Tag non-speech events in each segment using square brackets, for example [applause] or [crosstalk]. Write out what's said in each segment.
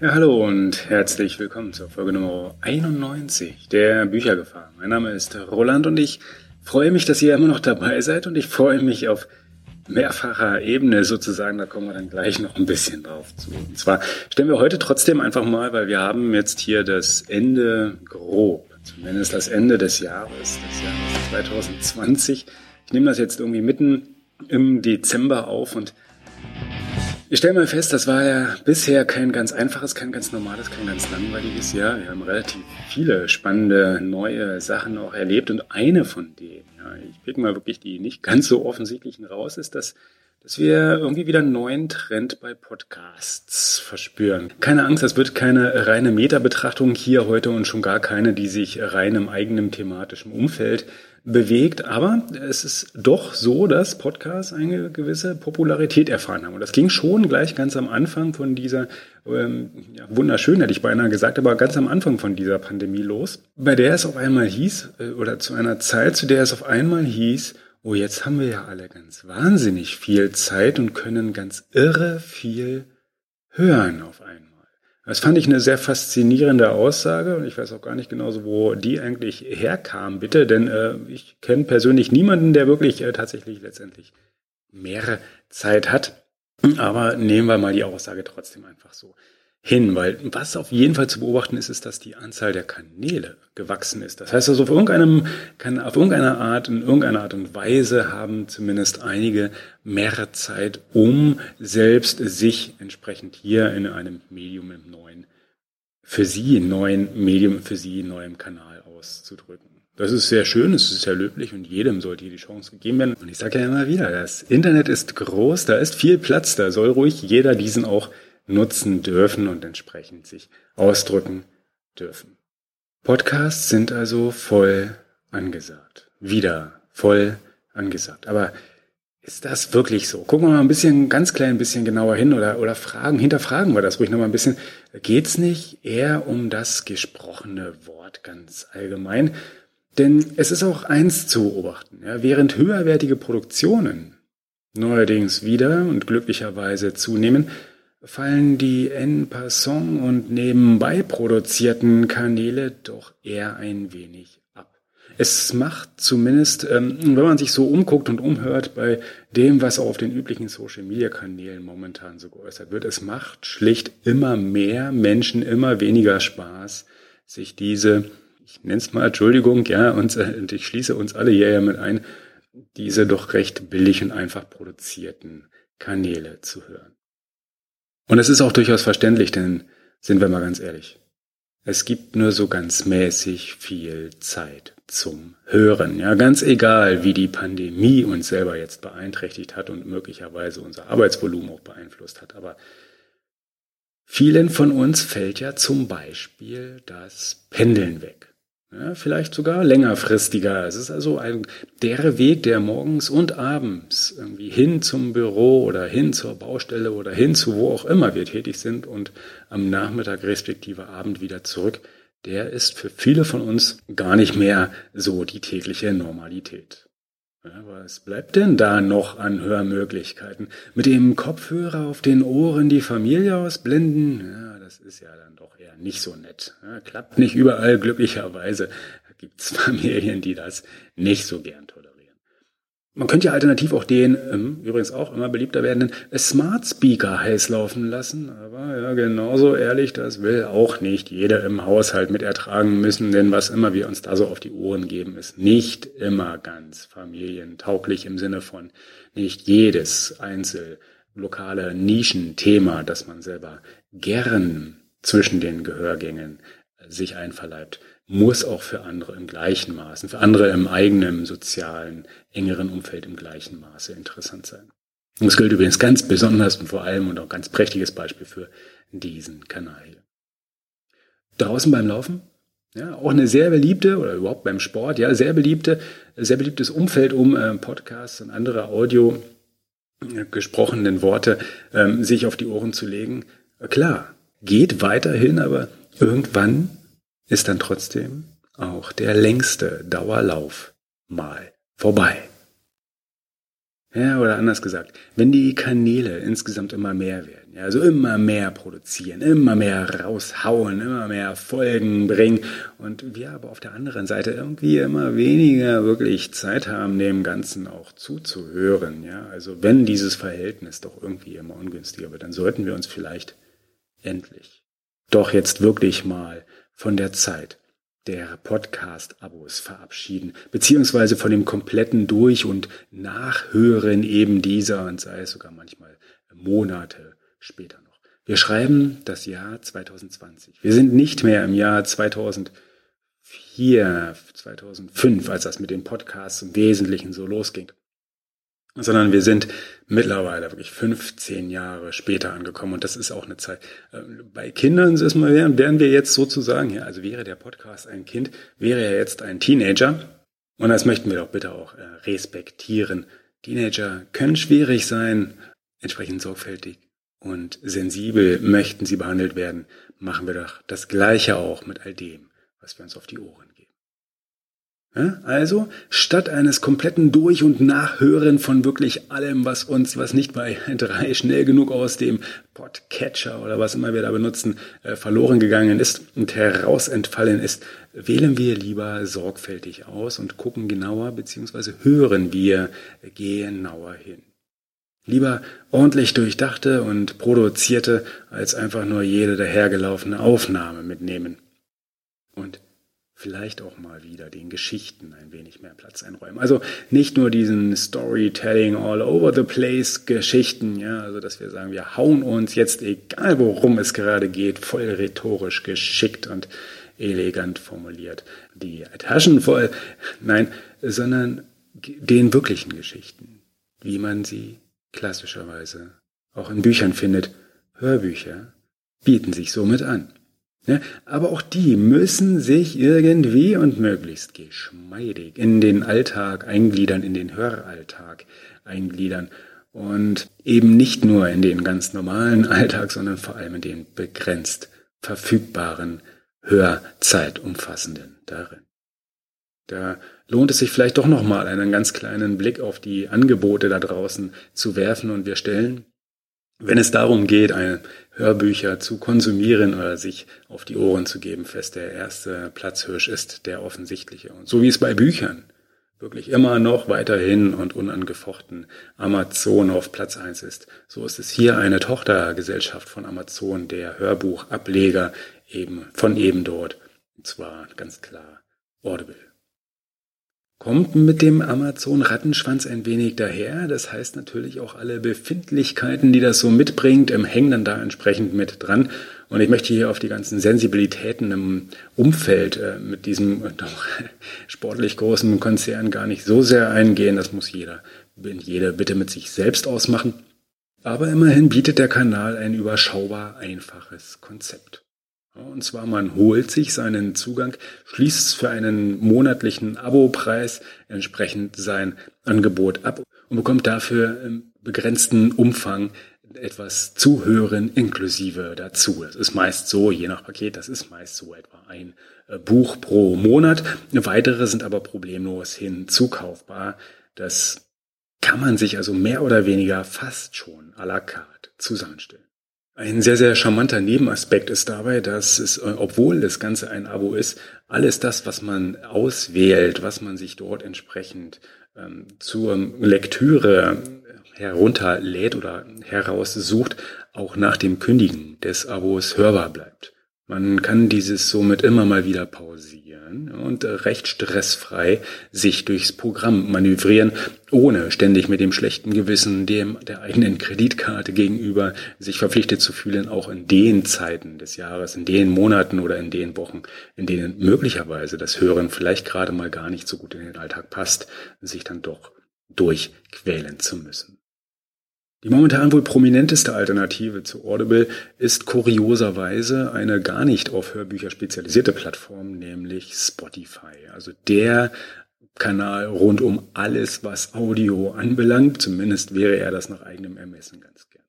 Ja, hallo und herzlich willkommen zur Folge Nummer 91 der Büchergefahr. Mein Name ist Roland und ich freue mich, dass ihr immer noch dabei seid und ich freue mich auf mehrfacher Ebene sozusagen, da kommen wir dann gleich noch ein bisschen drauf zu. Und zwar stellen wir heute trotzdem einfach mal, weil wir haben jetzt hier das Ende grob, zumindest das Ende des Jahres, des Jahres 2020. Ich nehme das jetzt irgendwie mitten im Dezember auf und ich stelle mal fest, das war ja bisher kein ganz einfaches, kein ganz normales, kein ganz langweiliges Jahr. Wir haben relativ viele spannende neue Sachen auch erlebt und eine von denen, ja, ich pick mal wirklich die nicht ganz so offensichtlichen raus, ist, dass dass wir irgendwie wieder einen neuen Trend bei Podcasts verspüren. Keine Angst, das wird keine reine Meta-Betrachtung hier heute und schon gar keine, die sich rein im eigenen thematischen Umfeld bewegt. Aber es ist doch so, dass Podcasts eine gewisse Popularität erfahren haben. Und das ging schon gleich ganz am Anfang von dieser, ähm, ja, wunderschön hätte ich beinahe gesagt, aber ganz am Anfang von dieser Pandemie los, bei der es auf einmal hieß, äh, oder zu einer Zeit, zu der es auf einmal hieß, oh, jetzt haben wir ja alle ganz wahnsinnig viel Zeit und können ganz irre viel hören auf einmal. Das fand ich eine sehr faszinierende Aussage und ich weiß auch gar nicht genauso, wo die eigentlich herkam, bitte, denn äh, ich kenne persönlich niemanden, der wirklich äh, tatsächlich letztendlich mehr Zeit hat. Aber nehmen wir mal die Aussage trotzdem einfach so hin, weil was auf jeden Fall zu beobachten ist, ist, dass die Anzahl der Kanäle gewachsen ist. Das heißt also, auf, irgendeinem, kann, auf irgendeiner Art, in irgendeiner Art und Weise haben zumindest einige mehr Zeit, um selbst sich entsprechend hier in einem Medium im neuen, für sie neuen Medium, für sie neuem Kanal auszudrücken. Das ist sehr schön, es ist sehr löblich und jedem sollte hier die Chance gegeben werden. Und ich sage ja immer wieder, das Internet ist groß, da ist viel Platz, da soll ruhig jeder diesen auch nutzen dürfen und entsprechend sich ausdrücken dürfen. Podcasts sind also voll angesagt. Wieder voll angesagt. Aber ist das wirklich so? Gucken wir mal ein bisschen, ganz klein bisschen genauer hin oder, oder fragen, hinterfragen wir das ruhig noch mal ein bisschen. Geht's nicht eher um das gesprochene Wort ganz allgemein? Denn es ist auch eins zu beobachten. Ja, während höherwertige Produktionen neuerdings wieder und glücklicherweise zunehmen, fallen die en passant und nebenbei produzierten Kanäle doch eher ein wenig ab. Es macht zumindest, ähm, wenn man sich so umguckt und umhört bei dem, was auf den üblichen Social-Media-Kanälen momentan so geäußert wird, es macht schlicht immer mehr Menschen immer weniger Spaß, sich diese, ich nenne es mal Entschuldigung, ja, und, äh, und ich schließe uns alle hier ja mit ein, diese doch recht billig und einfach produzierten Kanäle zu hören. Und es ist auch durchaus verständlich, denn sind wir mal ganz ehrlich, es gibt nur so ganz mäßig viel Zeit zum Hören. Ja, ganz egal, wie die Pandemie uns selber jetzt beeinträchtigt hat und möglicherweise unser Arbeitsvolumen auch beeinflusst hat. Aber vielen von uns fällt ja zum Beispiel das Pendeln weg. Ja, vielleicht sogar längerfristiger. Es ist also ein, der Weg, der morgens und abends irgendwie hin zum Büro oder hin zur Baustelle oder hin zu wo auch immer wir tätig sind und am Nachmittag respektive Abend wieder zurück, der ist für viele von uns gar nicht mehr so die tägliche Normalität. Ja, was bleibt denn da noch an Hörmöglichkeiten? Mit dem Kopfhörer auf den Ohren die Familie ausblenden? Ja, ist ja dann doch eher nicht so nett. Ja, klappt nicht überall glücklicherweise. Da gibt's [laughs] Familien, die das nicht so gern tolerieren. Man könnte ja alternativ auch den, ähm, übrigens auch immer beliebter werdenden Smart Speaker heiß laufen lassen. Aber ja, genauso ehrlich, das will auch nicht jeder im Haushalt mit ertragen müssen, denn was immer wir uns da so auf die Ohren geben, ist nicht immer ganz familientauglich im Sinne von nicht jedes einzel lokale Nischenthema, das man selber gern zwischen den Gehörgängen sich einverleibt, muss auch für andere im gleichen Maße, für andere im eigenen sozialen, engeren Umfeld im gleichen Maße interessant sein. Und das gilt übrigens ganz besonders und vor allem und auch ganz prächtiges Beispiel für diesen Kanal hier. Draußen beim Laufen, ja, auch eine sehr beliebte oder überhaupt beim Sport, ja, sehr beliebte, sehr beliebtes Umfeld, um äh, Podcasts und andere Audio äh, gesprochenen Worte ähm, sich auf die Ohren zu legen. Klar, geht weiterhin, aber irgendwann ist dann trotzdem auch der längste Dauerlauf mal vorbei. Ja, oder anders gesagt, wenn die Kanäle insgesamt immer mehr werden, Ja, also immer mehr produzieren, immer mehr raushauen, immer mehr Folgen bringen und wir aber auf der anderen Seite irgendwie immer weniger wirklich Zeit haben, dem Ganzen auch zuzuhören. Ja, also wenn dieses Verhältnis doch irgendwie immer ungünstiger wird, dann sollten wir uns vielleicht endlich doch jetzt wirklich mal von der Zeit der Podcast-Abos verabschieden, beziehungsweise von dem kompletten Durch- und Nachhören eben dieser und sei es sogar manchmal Monate später noch. Wir schreiben das Jahr 2020. Wir sind nicht mehr im Jahr 2004, 2005, als das mit den Podcasts im Wesentlichen so losging sondern wir sind mittlerweile wirklich 15 Jahre später angekommen und das ist auch eine Zeit. Ähm, bei Kindern ist mal, wären wir jetzt sozusagen, ja, also wäre der Podcast ein Kind, wäre er jetzt ein Teenager und das möchten wir doch bitte auch äh, respektieren. Teenager können schwierig sein, entsprechend sorgfältig und sensibel möchten sie behandelt werden, machen wir doch das Gleiche auch mit all dem, was wir uns auf die Ohren also, statt eines kompletten Durch- und Nachhören von wirklich allem, was uns, was nicht bei [laughs] drei schnell genug aus dem Podcatcher oder was immer wir da benutzen, äh, verloren gegangen ist und herausentfallen ist, wählen wir lieber sorgfältig aus und gucken genauer bzw. hören wir genauer hin. Lieber ordentlich durchdachte und produzierte, als einfach nur jede dahergelaufene Aufnahme mitnehmen. Und vielleicht auch mal wieder den Geschichten ein wenig mehr Platz einräumen. Also nicht nur diesen Storytelling all over the place Geschichten, ja, also dass wir sagen, wir hauen uns jetzt, egal worum es gerade geht, voll rhetorisch geschickt und elegant formuliert, die Taschen voll, nein, sondern den wirklichen Geschichten, wie man sie klassischerweise auch in Büchern findet. Hörbücher bieten sich somit an. Ja, aber auch die müssen sich irgendwie und möglichst geschmeidig in den Alltag eingliedern, in den Höralltag eingliedern und eben nicht nur in den ganz normalen [laughs] Alltag, sondern vor allem in den begrenzt verfügbaren, Hörzeitumfassenden darin. Da lohnt es sich vielleicht doch nochmal einen ganz kleinen Blick auf die Angebote da draußen zu werfen und wir stellen wenn es darum geht, eine Hörbücher zu konsumieren oder sich auf die Ohren zu geben, fest der erste Platzhirsch ist der offensichtliche. Und so wie es bei Büchern wirklich immer noch weiterhin und unangefochten Amazon auf Platz eins ist, so ist es hier eine Tochtergesellschaft von Amazon, der Hörbuchableger eben von eben dort. Und zwar ganz klar Audible kommt mit dem Amazon-Rattenschwanz ein wenig daher. Das heißt natürlich auch alle Befindlichkeiten, die das so mitbringt, hängen dann da entsprechend mit dran. Und ich möchte hier auf die ganzen Sensibilitäten im Umfeld äh, mit diesem [laughs] doch sportlich großen Konzern gar nicht so sehr eingehen. Das muss jeder, jeder bitte mit sich selbst ausmachen. Aber immerhin bietet der Kanal ein überschaubar einfaches Konzept. Und zwar, man holt sich seinen Zugang, schließt für einen monatlichen Abopreis entsprechend sein Angebot ab und bekommt dafür im begrenzten Umfang etwas Zuhören inklusive dazu. Das ist meist so, je nach Paket, das ist meist so etwa ein äh, Buch pro Monat. Weitere sind aber problemlos hinzukaufbar. Das kann man sich also mehr oder weniger fast schon à la carte zusammenstellen. Ein sehr, sehr charmanter Nebenaspekt ist dabei, dass es, äh, obwohl das Ganze ein Abo ist, alles das, was man auswählt, was man sich dort entsprechend ähm, zur Lektüre herunterlädt oder heraussucht, auch nach dem Kündigen des Abos hörbar bleibt. Man kann dieses somit immer mal wieder pausieren und recht stressfrei sich durchs Programm manövrieren, ohne ständig mit dem schlechten Gewissen dem der eigenen Kreditkarte gegenüber sich verpflichtet zu fühlen, auch in den Zeiten des Jahres, in den Monaten oder in den Wochen, in denen möglicherweise das Hören vielleicht gerade mal gar nicht so gut in den Alltag passt, sich dann doch durchquälen zu müssen. Die momentan wohl prominenteste Alternative zu Audible ist kurioserweise eine gar nicht auf Hörbücher spezialisierte Plattform, nämlich Spotify. Also der Kanal rund um alles, was Audio anbelangt. Zumindest wäre er das nach eigenem Ermessen ganz gern.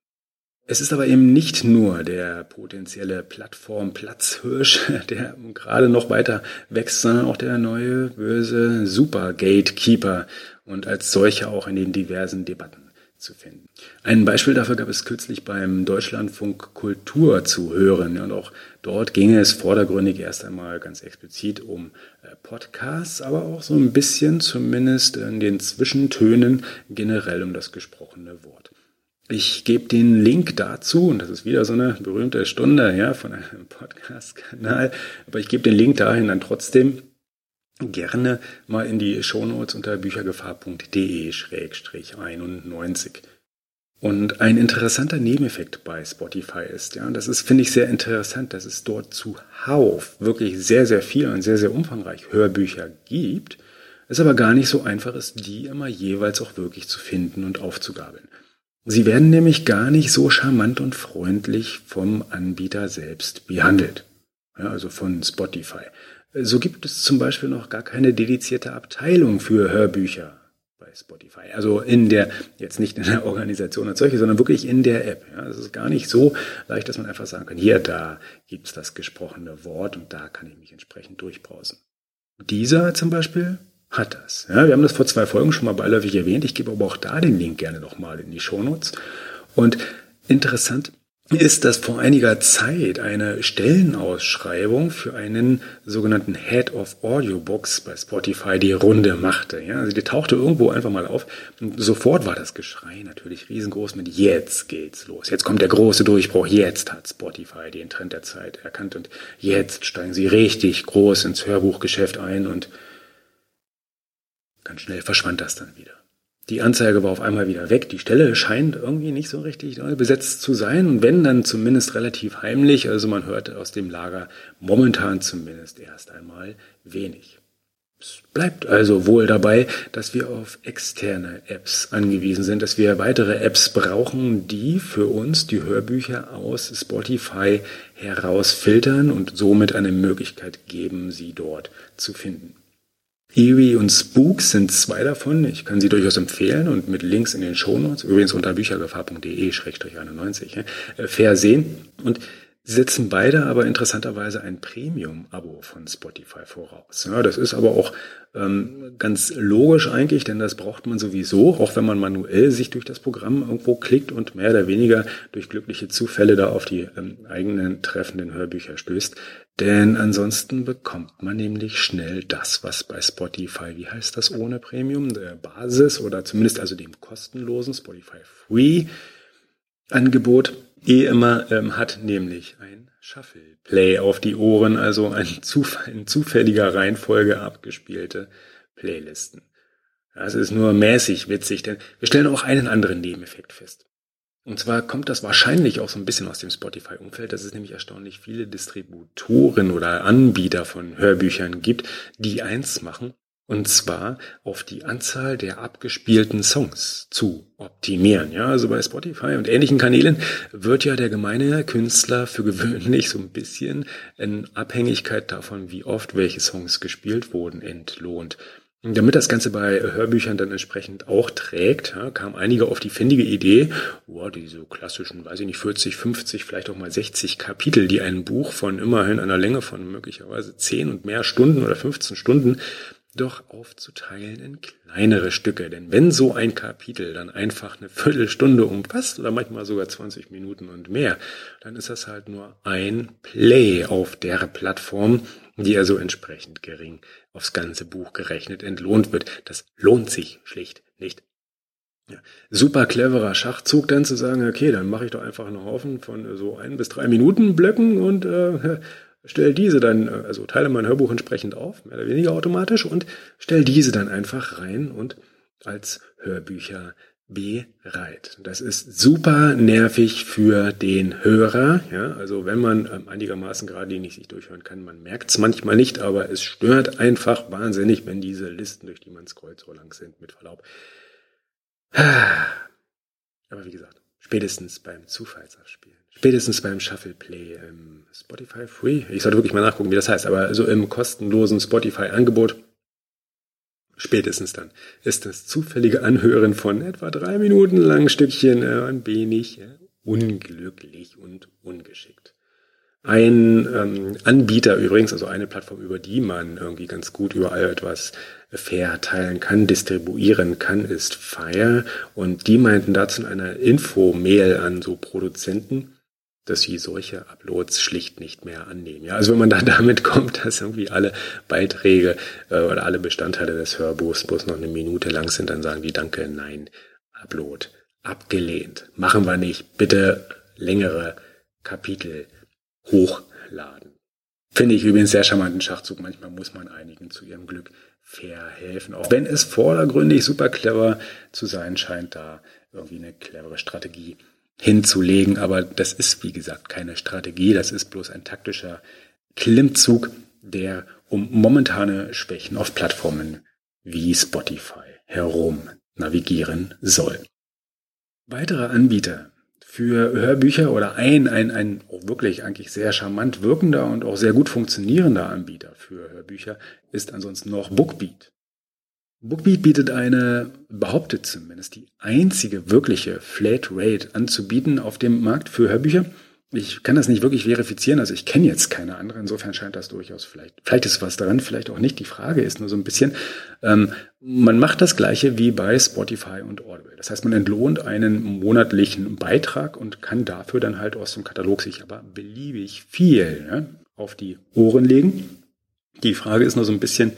Es ist aber eben nicht nur der potenzielle Plattform-Platzhirsch, [laughs] der gerade noch weiter wächst, sondern auch der neue böse Super Gatekeeper und als solcher auch in den diversen Debatten zu finden. Ein Beispiel dafür gab es kürzlich beim Deutschlandfunk Kultur zu hören. Und auch dort ging es vordergründig erst einmal ganz explizit um äh, Podcasts, aber auch so ein bisschen zumindest in den Zwischentönen generell um das gesprochene Wort. Ich gebe den Link dazu, und das ist wieder so eine berühmte Stunde ja, von einem [laughs] Podcast-Kanal, aber ich gebe den Link dahin dann trotzdem gerne mal in die Shownotes unter büchergefahr.de-91. Und ein interessanter Nebeneffekt bei Spotify ist, ja, und das ist, finde ich, sehr interessant, dass es dort zuhauf wirklich sehr, sehr viel und sehr, sehr umfangreich Hörbücher gibt, es aber gar nicht so einfach ist, die immer jeweils auch wirklich zu finden und aufzugabeln. Sie werden nämlich gar nicht so charmant und freundlich vom Anbieter selbst behandelt. Ja, also von Spotify. So gibt es zum Beispiel noch gar keine dedizierte Abteilung für Hörbücher bei Spotify. Also in der, jetzt nicht in der Organisation als solche, sondern wirklich in der App. Ja, es ist gar nicht so leicht, dass man einfach sagen kann, hier, da gibt's das gesprochene Wort und da kann ich mich entsprechend durchbrausen. Dieser zum Beispiel hat das. Ja, wir haben das vor zwei Folgen schon mal beiläufig erwähnt. Ich gebe aber auch da den Link gerne nochmal in die Shownotes. Und interessant ist, dass vor einiger Zeit eine Stellenausschreibung für einen sogenannten Head of Audiobooks bei Spotify die Runde machte. Ja, also die tauchte irgendwo einfach mal auf und sofort war das Geschrei natürlich riesengroß mit jetzt geht's los. Jetzt kommt der große Durchbruch. Jetzt hat Spotify den Trend der Zeit erkannt und jetzt steigen sie richtig groß ins Hörbuchgeschäft ein und ganz schnell verschwand das dann wieder. Die Anzeige war auf einmal wieder weg. Die Stelle scheint irgendwie nicht so richtig besetzt zu sein. Und wenn, dann zumindest relativ heimlich. Also man hört aus dem Lager momentan zumindest erst einmal wenig. Es bleibt also wohl dabei, dass wir auf externe Apps angewiesen sind, dass wir weitere Apps brauchen, die für uns die Hörbücher aus Spotify herausfiltern und somit eine Möglichkeit geben, sie dort zu finden. Eerie und Spook sind zwei davon. Ich kann sie durchaus empfehlen und mit Links in den Shownotes, übrigens unter büchergefahr.de-91, äh, versehen. Und setzen beide aber interessanterweise ein Premium-Abo von Spotify voraus. Ja, das ist aber auch ähm, ganz logisch eigentlich, denn das braucht man sowieso, auch wenn man manuell sich durch das Programm irgendwo klickt und mehr oder weniger durch glückliche Zufälle da auf die ähm, eigenen treffenden Hörbücher stößt. Denn ansonsten bekommt man nämlich schnell das, was bei Spotify, wie heißt das ohne Premium, der Basis oder zumindest also dem kostenlosen Spotify Free Angebot eh immer ähm, hat, nämlich ein Shuffle Play auf die Ohren, also ein Zufall, in zufälliger Reihenfolge abgespielte Playlisten. Das ist nur mäßig witzig, denn wir stellen auch einen anderen Nebeneffekt fest. Und zwar kommt das wahrscheinlich auch so ein bisschen aus dem Spotify-Umfeld, dass es nämlich erstaunlich viele Distributoren oder Anbieter von Hörbüchern gibt, die eins machen, und zwar auf die Anzahl der abgespielten Songs zu optimieren. Ja, also bei Spotify und ähnlichen Kanälen wird ja der gemeine Künstler für gewöhnlich so ein bisschen in Abhängigkeit davon, wie oft welche Songs gespielt wurden, entlohnt. Damit das Ganze bei Hörbüchern dann entsprechend auch trägt, ja, kam einige auf die findige Idee, oh, diese klassischen, weiß ich nicht, 40, 50, vielleicht auch mal 60 Kapitel, die ein Buch von immerhin einer Länge von möglicherweise 10 und mehr Stunden oder 15 Stunden doch aufzuteilen in kleinere Stücke. Denn wenn so ein Kapitel dann einfach eine Viertelstunde umfasst oder manchmal sogar 20 Minuten und mehr, dann ist das halt nur ein Play auf der Plattform, die also entsprechend gering aufs ganze Buch gerechnet entlohnt wird. Das lohnt sich schlicht nicht. Ja. Super cleverer Schachzug dann zu sagen, okay, dann mache ich doch einfach einen Haufen von so ein bis drei Minuten Blöcken und äh, stell diese dann, äh, also teile mein Hörbuch entsprechend auf, mehr oder weniger automatisch und stell diese dann einfach rein und als Hörbücher bereit. Das ist super nervig für den Hörer. Ja, also wenn man ähm, einigermaßen geradlinig sich durchhören kann, man merkt es manchmal nicht, aber es stört einfach wahnsinnig, wenn diese Listen, durch die man scrollt, so lang sind, mit Verlaub. Aber wie gesagt, spätestens beim Zufallsabspielen, spätestens beim Shuffle Play, im Spotify Free, ich sollte wirklich mal nachgucken, wie das heißt, aber so im kostenlosen Spotify-Angebot, Spätestens dann ist das zufällige Anhören von etwa drei Minuten langen Stückchen äh, ein wenig äh, unglücklich und ungeschickt. Ein ähm, Anbieter übrigens, also eine Plattform, über die man irgendwie ganz gut überall etwas verteilen kann, distribuieren kann, ist Fire. Und die meinten dazu in einer Info-Mail an so Produzenten, dass sie solche Uploads schlicht nicht mehr annehmen. Ja, also wenn man dann [laughs] damit kommt, dass irgendwie alle Beiträge äh, oder alle Bestandteile des Hörbuchs bloß noch eine Minute lang sind, dann sagen die Danke, nein, Upload abgelehnt. Machen wir nicht. Bitte längere Kapitel hochladen. Finde ich übrigens sehr charmanten Schachzug. Manchmal muss man einigen zu ihrem Glück verhelfen. Auch wenn es vordergründig super clever zu sein scheint, da irgendwie eine clevere Strategie hinzulegen. Aber das ist, wie gesagt, keine Strategie. Das ist bloß ein taktischer Klimmzug, der um momentane Schwächen auf Plattformen wie Spotify herum navigieren soll. Weitere Anbieter für Hörbücher oder ein, ein, ein wirklich eigentlich sehr charmant wirkender und auch sehr gut funktionierender Anbieter für Hörbücher ist ansonsten noch Bookbeat. Bookbeat bietet eine, behauptet zumindest, die einzige wirkliche Flatrate anzubieten auf dem Markt für Hörbücher. Ich kann das nicht wirklich verifizieren, also ich kenne jetzt keine andere, insofern scheint das durchaus vielleicht, vielleicht ist was daran, vielleicht auch nicht. Die Frage ist nur so ein bisschen, ähm, man macht das gleiche wie bei Spotify und Audible. Das heißt, man entlohnt einen monatlichen Beitrag und kann dafür dann halt aus dem Katalog sich aber beliebig viel ne, auf die Ohren legen. Die Frage ist nur so ein bisschen,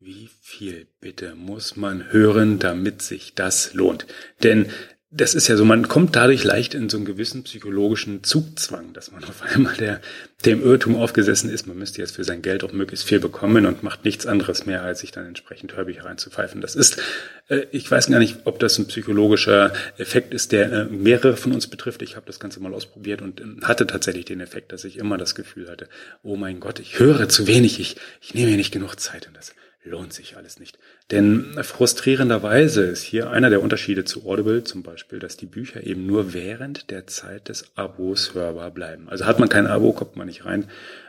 wie viel bitte muss man hören, damit sich das lohnt? Denn das ist ja so, man kommt dadurch leicht in so einen gewissen psychologischen Zugzwang, dass man auf einmal der, dem Irrtum aufgesessen ist, man müsste jetzt für sein Geld auch möglichst viel bekommen und macht nichts anderes mehr, als sich dann entsprechend Hörbücher reinzupfeifen. Das ist, äh, ich weiß gar nicht, ob das ein psychologischer Effekt ist, der äh, mehrere von uns betrifft. Ich habe das Ganze mal ausprobiert und äh, hatte tatsächlich den Effekt, dass ich immer das Gefühl hatte, oh mein Gott, ich höre zu wenig, ich, ich nehme mir nicht genug Zeit und das lohnt sich alles nicht. Denn frustrierenderweise ist hier einer der Unterschiede zu Audible zum Beispiel, dass die Bücher eben nur während der Zeit des Abos hörbar bleiben. Also hat man kein Abo, kommt man nicht rein.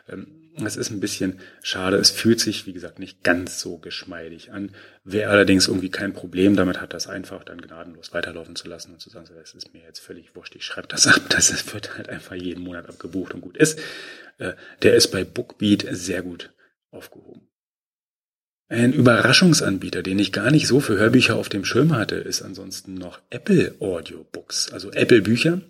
Ähm, ist ein bisschen schade. Es fühlt sich, wie gesagt, nicht ganz so geschmeidig an. Wer allerdings irgendwie kein Problem damit hat, das einfach dann gnadenlos weiterlaufen zu lassen und zu sagen, das ist mir jetzt völlig wurscht, ich schreibe das [laughs] ab, das wird halt einfach jeden Monat abgebucht und gut ist, äh, der ist bei Bookbeat sehr gut aufgehoben. Ein Überraschungsanbieter, den ich gar nicht so für Hörbücher auf dem Schirm hatte, ist ansonsten noch Apple Audiobooks. Also Apple Bücher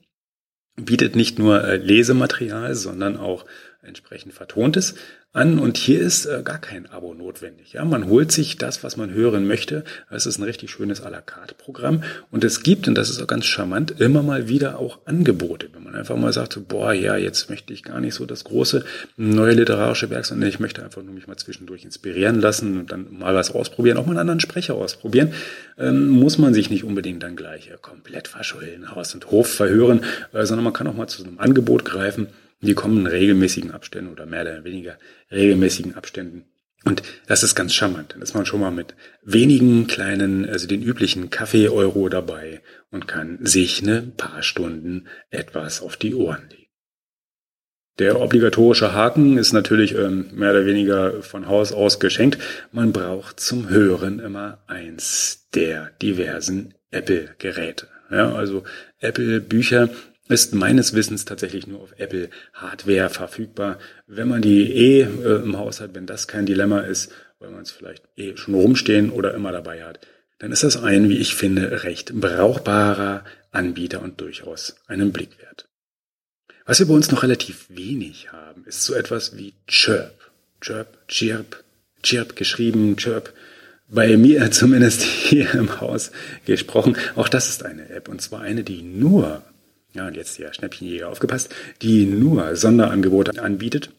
bietet nicht nur äh, Lesematerial, sondern auch entsprechend vertontes an und hier ist äh, gar kein Abo notwendig. Ja, man holt sich das, was man hören möchte. Es ist ein richtig schönes à la carte Programm und es gibt und das ist auch ganz charmant immer mal wieder auch Angebote, wenn man einfach mal sagt, boah, ja, jetzt möchte ich gar nicht so das große neue literarische Werk, sondern ich möchte einfach nur mich mal zwischendurch inspirieren lassen und dann mal was ausprobieren, auch mal einen anderen Sprecher ausprobieren, ähm, muss man sich nicht unbedingt dann gleich äh, komplett verschulden, Haus und Hof verhören, äh, sondern man kann auch mal zu einem Angebot greifen die kommen in regelmäßigen Abständen oder mehr oder weniger regelmäßigen Abständen. Und das ist ganz charmant. Dann ist man schon mal mit wenigen kleinen, also den üblichen Kaffee-Euro dabei und kann sich eine paar Stunden etwas auf die Ohren legen. Der obligatorische Haken ist natürlich ähm, mehr oder weniger von Haus aus geschenkt. Man braucht zum Hören immer eins der diversen Apple-Geräte. Ja, also Apple-Bücher ist meines Wissens tatsächlich nur auf Apple Hardware verfügbar. Wenn man die eh äh, im Haus hat, wenn das kein Dilemma ist, weil man es vielleicht eh schon rumstehen oder immer dabei hat, dann ist das ein, wie ich finde, recht brauchbarer Anbieter und durchaus einen Blick wert. Was wir bei uns noch relativ wenig haben, ist so etwas wie Chirp. Chirp, Chirp, Chirp geschrieben, Chirp. Bei mir [laughs] zumindest hier im Haus gesprochen. Auch das ist eine App und zwar eine, die nur ja, und jetzt der Schnäppchenjäger aufgepasst, die nur Sonderangebote anbietet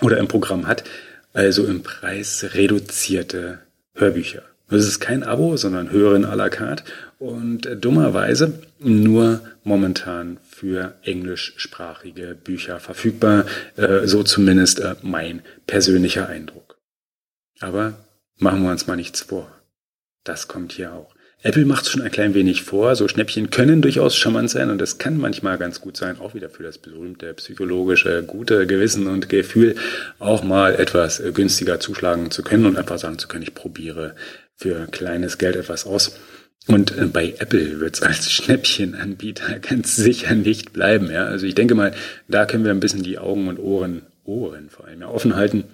oder im Programm hat, also im Preis reduzierte Hörbücher. Das ist kein Abo, sondern Hören à la carte und dummerweise nur momentan für englischsprachige Bücher verfügbar, äh, so zumindest äh, mein persönlicher Eindruck. Aber machen wir uns mal nichts vor. Das kommt hier auch. Apple macht es schon ein klein wenig vor. So Schnäppchen können durchaus charmant sein und das kann manchmal ganz gut sein, auch wieder für das berühmte psychologische gute Gewissen und Gefühl, auch mal etwas äh, günstiger zuschlagen zu können und einfach sagen zu können, ich probiere für kleines Geld etwas aus. Und äh, bei Apple wird es [laughs] als Schnäppchenanbieter [laughs] ganz sicher nicht bleiben. Ja? Also ich denke mal, da können wir ein bisschen die Augen und Ohren, Ohren vor allem ja, offen halten.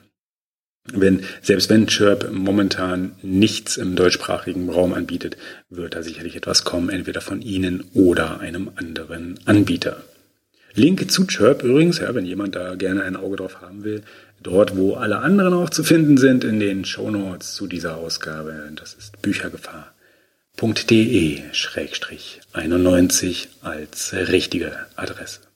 Wenn, selbst wenn Chirp momentan nichts im deutschsprachigen Raum anbietet, wird da sicherlich etwas kommen, entweder von Ihnen oder einem anderen Anbieter. Link zu Chirp übrigens, ja, wenn jemand da gerne ein Auge drauf haben will, dort, wo alle anderen auch zu finden sind, in den Shownotes zu dieser Ausgabe. Das ist büchergefahr.de-91 als richtige Adresse.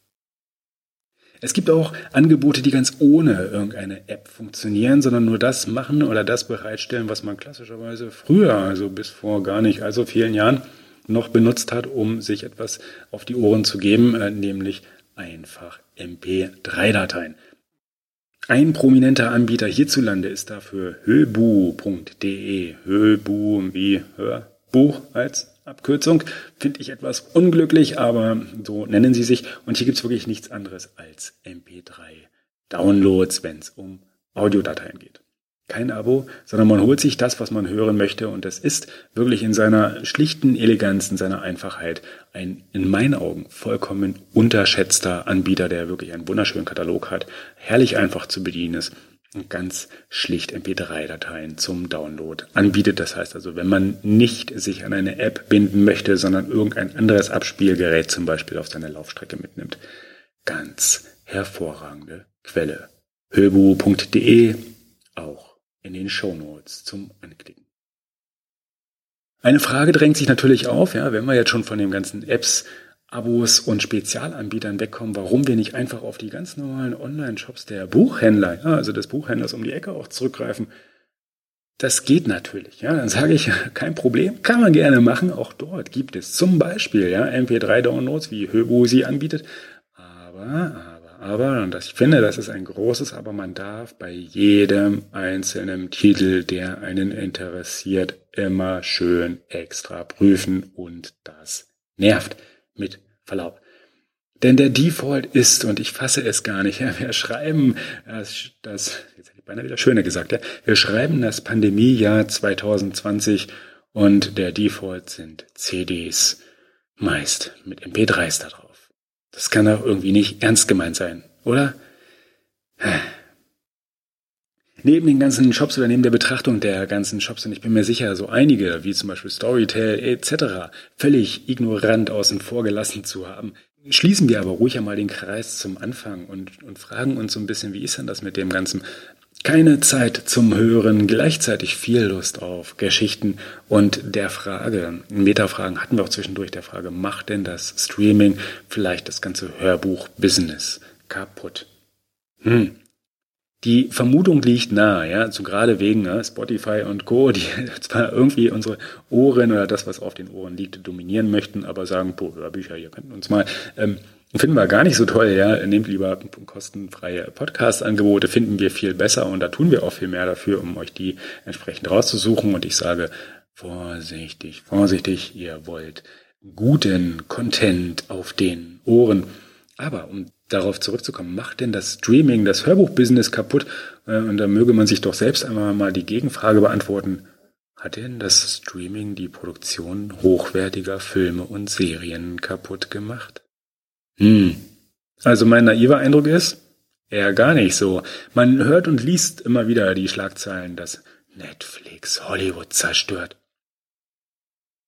Es gibt auch Angebote, die ganz ohne irgendeine App funktionieren, sondern nur das machen oder das bereitstellen, was man klassischerweise früher, also bis vor gar nicht allzu vielen Jahren, noch benutzt hat, um sich etwas auf die Ohren zu geben, äh, nämlich einfach MP3-Dateien. Ein prominenter Anbieter hierzulande ist dafür höbu.de. Höbu wie Hörbuch als Abkürzung. Finde ich etwas unglücklich, aber so nennen sie sich. Und hier gibt's wirklich nichts anderes als MP3-Downloads, wenn es um Audiodateien geht kein Abo, sondern man holt sich das, was man hören möchte und das ist wirklich in seiner schlichten Eleganz, in seiner Einfachheit ein in meinen Augen vollkommen unterschätzter Anbieter, der wirklich einen wunderschönen Katalog hat, herrlich einfach zu bedienen ist ganz schlicht MP3-Dateien zum Download anbietet. Das heißt also, wenn man nicht sich an eine App binden möchte, sondern irgendein anderes Abspielgerät zum Beispiel auf seine Laufstrecke mitnimmt, ganz hervorragende Quelle. Höbu.de auch in den Shownotes zum Anklicken. Eine Frage drängt sich natürlich auf, ja, wenn wir jetzt schon von den ganzen Apps, Abos und Spezialanbietern wegkommen, warum wir nicht einfach auf die ganz normalen Online-Shops der Buchhändler, ja, also des Buchhändlers um die Ecke auch zurückgreifen. Das geht natürlich, ja. Dann sage ich, [laughs] kein Problem, kann man gerne machen. Auch dort gibt es zum Beispiel, ja, MP3-Downloads, wie Höbu sie anbietet. Aber, aber, und das, ich finde, das ist ein großes Aber, man darf bei jedem einzelnen Titel, der einen interessiert, immer schön extra prüfen und das nervt mit Verlaub. Denn der Default ist, und ich fasse es gar nicht, ja, wir schreiben das, das jetzt hätte ich beinahe wieder schöner gesagt, ja, wir schreiben das Pandemiejahr 2020 und der Default sind CDs, meist mit MP3s da drauf. Das kann doch irgendwie nicht ernst gemeint sein, oder? Neben den ganzen Shops oder neben der Betrachtung der ganzen Shops, und ich bin mir sicher, so einige, wie zum Beispiel Storytel etc., völlig ignorant außen vor gelassen zu haben, schließen wir aber ruhig einmal den Kreis zum Anfang und, und fragen uns so ein bisschen, wie ist denn das mit dem Ganzen? Keine Zeit zum Hören, gleichzeitig viel Lust auf Geschichten und der Frage, Metafragen hatten wir auch zwischendurch, der Frage, macht denn das Streaming vielleicht das ganze Hörbuch-Business kaputt? Hm. Die Vermutung liegt nahe, ja, so gerade wegen ja, Spotify und Co., die [laughs] zwar irgendwie unsere Ohren oder das, was auf den Ohren liegt, dominieren möchten, aber sagen, boah, Hörbücher, ihr könnt uns mal ähm, Finden wir gar nicht so toll, ja. Nehmt lieber kostenfreie Podcast-Angebote, finden wir viel besser und da tun wir auch viel mehr dafür, um euch die entsprechend rauszusuchen. Und ich sage, vorsichtig, vorsichtig, ihr wollt guten Content auf den Ohren. Aber um darauf zurückzukommen, macht denn das Streaming das Hörbuch-Business kaputt? Äh, und da möge man sich doch selbst einmal mal die Gegenfrage beantworten. Hat denn das Streaming die Produktion hochwertiger Filme und Serien kaputt gemacht? Hm. Also mein naiver Eindruck ist, eher gar nicht so. Man hört und liest immer wieder die Schlagzeilen, dass Netflix Hollywood zerstört.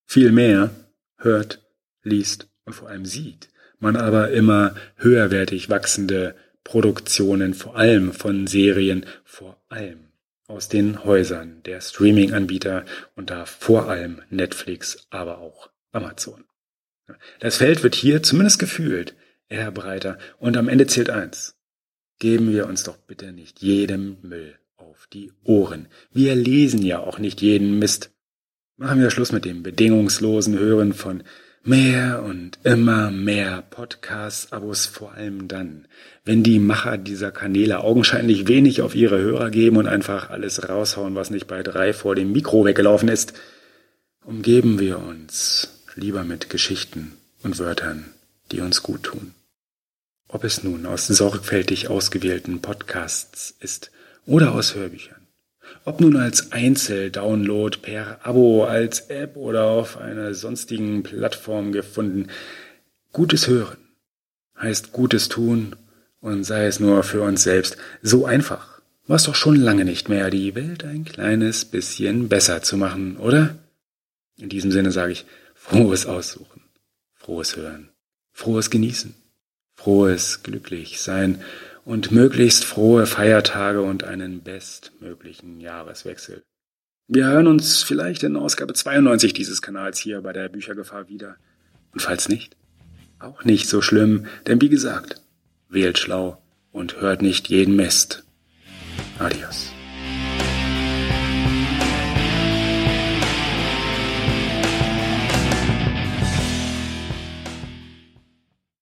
Viel mehr hört, liest und vor allem sieht man aber immer höherwertig wachsende Produktionen, vor allem von Serien, vor allem aus den Häusern der Streaming-Anbieter und da vor allem Netflix, aber auch Amazon. Das Feld wird hier zumindest gefühlt eher breiter und am Ende zählt eins. Geben wir uns doch bitte nicht jedem Müll auf die Ohren. Wir lesen ja auch nicht jeden Mist. Machen wir Schluss mit dem bedingungslosen Hören von mehr und immer mehr Podcasts-Abos, vor allem dann, wenn die Macher dieser Kanäle augenscheinlich wenig auf ihre Hörer geben und einfach alles raushauen, was nicht bei drei vor dem Mikro weggelaufen ist. Umgeben wir uns lieber mit Geschichten und Wörtern, die uns gut tun. Ob es nun aus sorgfältig ausgewählten Podcasts ist oder aus Hörbüchern. Ob nun als Einzeldownload per Abo, als App oder auf einer sonstigen Plattform gefunden. Gutes Hören heißt Gutes tun und sei es nur für uns selbst. So einfach. War es doch schon lange nicht mehr, die Welt ein kleines bisschen besser zu machen, oder? In diesem Sinne sage ich frohes Aussuchen, frohes Hören, frohes Genießen, frohes Glücklichsein und möglichst frohe Feiertage und einen bestmöglichen Jahreswechsel. Wir hören uns vielleicht in Ausgabe 92 dieses Kanals hier bei der Büchergefahr wieder. Und falls nicht, auch nicht so schlimm, denn wie gesagt, wählt schlau und hört nicht jeden Mist. Adios.